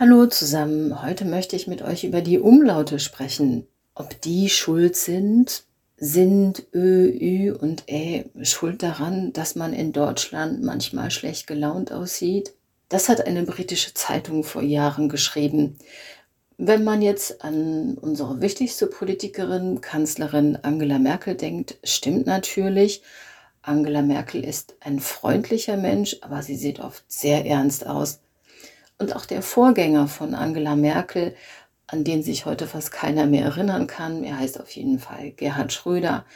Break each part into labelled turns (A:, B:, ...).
A: Hallo zusammen, heute möchte ich mit euch über die Umlaute sprechen. Ob die schuld sind? Sind Ö, Ü und Ä schuld daran, dass man in Deutschland manchmal schlecht gelaunt aussieht? Das hat eine britische Zeitung vor Jahren geschrieben. Wenn man jetzt an unsere wichtigste Politikerin, Kanzlerin Angela Merkel denkt, stimmt natürlich. Angela Merkel ist ein freundlicher Mensch, aber sie sieht oft sehr ernst aus. Und auch der Vorgänger von Angela Merkel, an den sich heute fast keiner mehr erinnern kann, er heißt auf jeden Fall Gerhard Schröder,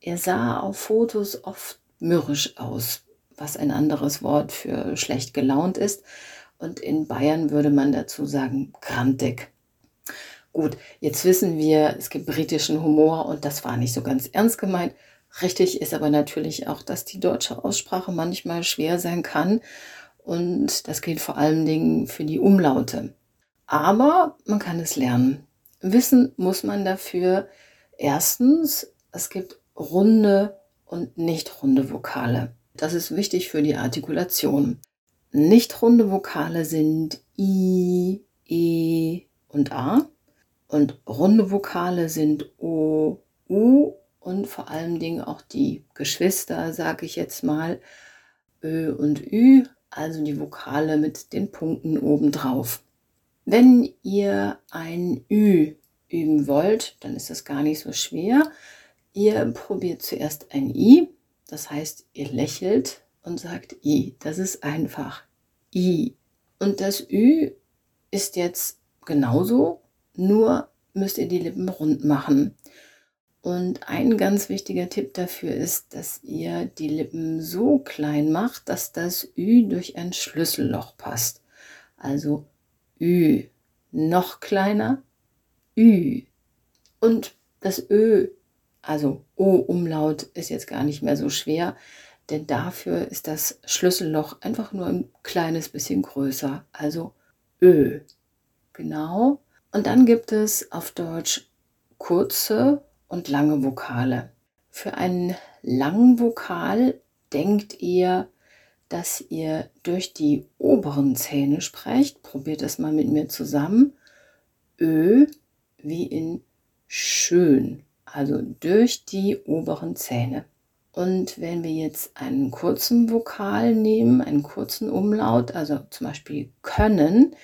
A: er sah auf Fotos oft mürrisch aus, was ein anderes Wort für schlecht gelaunt ist. Und in Bayern würde man dazu sagen, grantig. Gut, jetzt wissen wir, es gibt britischen Humor und das war nicht so ganz ernst gemeint. Richtig ist aber natürlich auch, dass die deutsche Aussprache manchmal schwer sein kann und das gilt vor allen Dingen für die Umlaute. Aber man kann es lernen. Wissen muss man dafür erstens, es gibt runde und nicht runde Vokale. Das ist wichtig für die Artikulation. Nicht runde Vokale sind I, E und A. Und runde Vokale sind O, U und vor allen Dingen auch die Geschwister, sage ich jetzt mal, Ö und Ü, also die Vokale mit den Punkten obendrauf. Wenn ihr ein Ü üben wollt, dann ist das gar nicht so schwer. Ihr probiert zuerst ein I, das heißt, ihr lächelt und sagt I. Das ist einfach I. Und das Ü ist jetzt genauso, nur müsst ihr die Lippen rund machen. Und ein ganz wichtiger Tipp dafür ist, dass ihr die Lippen so klein macht, dass das Ü durch ein Schlüsselloch passt. Also Ü noch kleiner, Ü. Und das Ö, also O-Umlaut, ist jetzt gar nicht mehr so schwer, denn dafür ist das Schlüsselloch einfach nur ein kleines bisschen größer. Also Ö. Genau. Und dann gibt es auf Deutsch kurze und lange Vokale. Für einen langen Vokal denkt ihr, dass ihr durch die oberen Zähne sprecht. Probiert das mal mit mir zusammen. Ö wie in schön, also durch die oberen Zähne. Und wenn wir jetzt einen kurzen Vokal nehmen, einen kurzen Umlaut, also zum Beispiel können,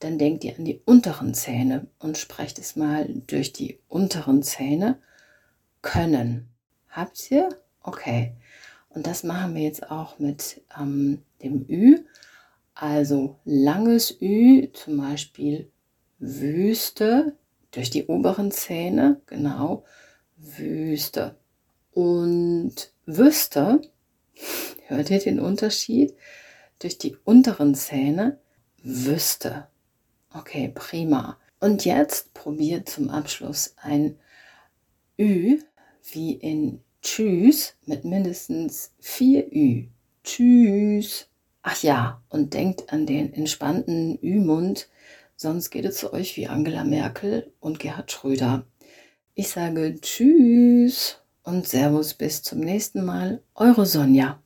A: dann denkt ihr an die unteren Zähne und sprecht es mal durch die unteren Zähne können. Habt ihr? Okay. Und das machen wir jetzt auch mit ähm, dem Ü. Also langes Ü, zum Beispiel Wüste, durch die oberen Zähne, genau, Wüste. Und Wüste, hört ihr den Unterschied? Durch die unteren Zähne, Wüste. Okay, prima. Und jetzt probiert zum Abschluss ein Ü wie in Tschüss mit mindestens vier Ü. Tschüss. Ach ja, und denkt an den entspannten Ü-Mund, sonst geht es zu euch wie Angela Merkel und Gerhard Schröder. Ich sage Tschüss und Servus bis zum nächsten Mal. Eure Sonja.